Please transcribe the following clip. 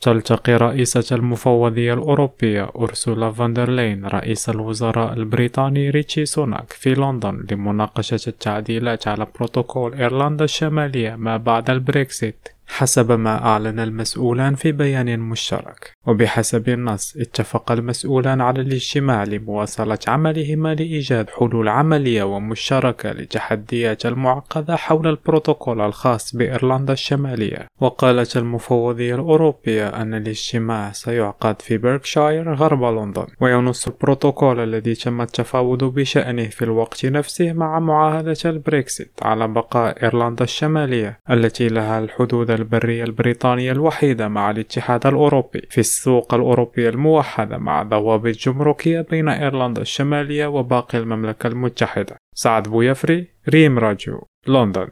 تلتقي رئيسة المفوضية الأوروبية أورسولا فون دير لاين رئيس الوزراء البريطاني ريشي سوناك في لندن لمناقشة التعديلات على بروتوكول إيرلندا الشمالية ما بعد البريكسيت. حسب ما أعلن المسؤولان في بيان مشترك. وبحسب النص اتفق المسؤولان على الاجتماع لمواصلة عملهما لإيجاد حلول عملية ومشتركة للتحديات المعقدة حول البروتوكول الخاص بإيرلندا الشمالية. وقالت المفوضية الأوروبية أن الاجتماع سيعقد في بيركشاير غرب لندن وينص البروتوكول الذي تم التفاوض بشأنه في الوقت نفسه مع معاهدة البريكسيت على بقاء إيرلندا الشمالية التي لها الحدود البرية البريطانية الوحيدة مع الاتحاد الأوروبي في السوق الأوروبية الموحدة مع ضوابط جمركية بين إيرلندا الشمالية وباقي المملكة المتحدة. سعد بويفري ريم راديو لندن.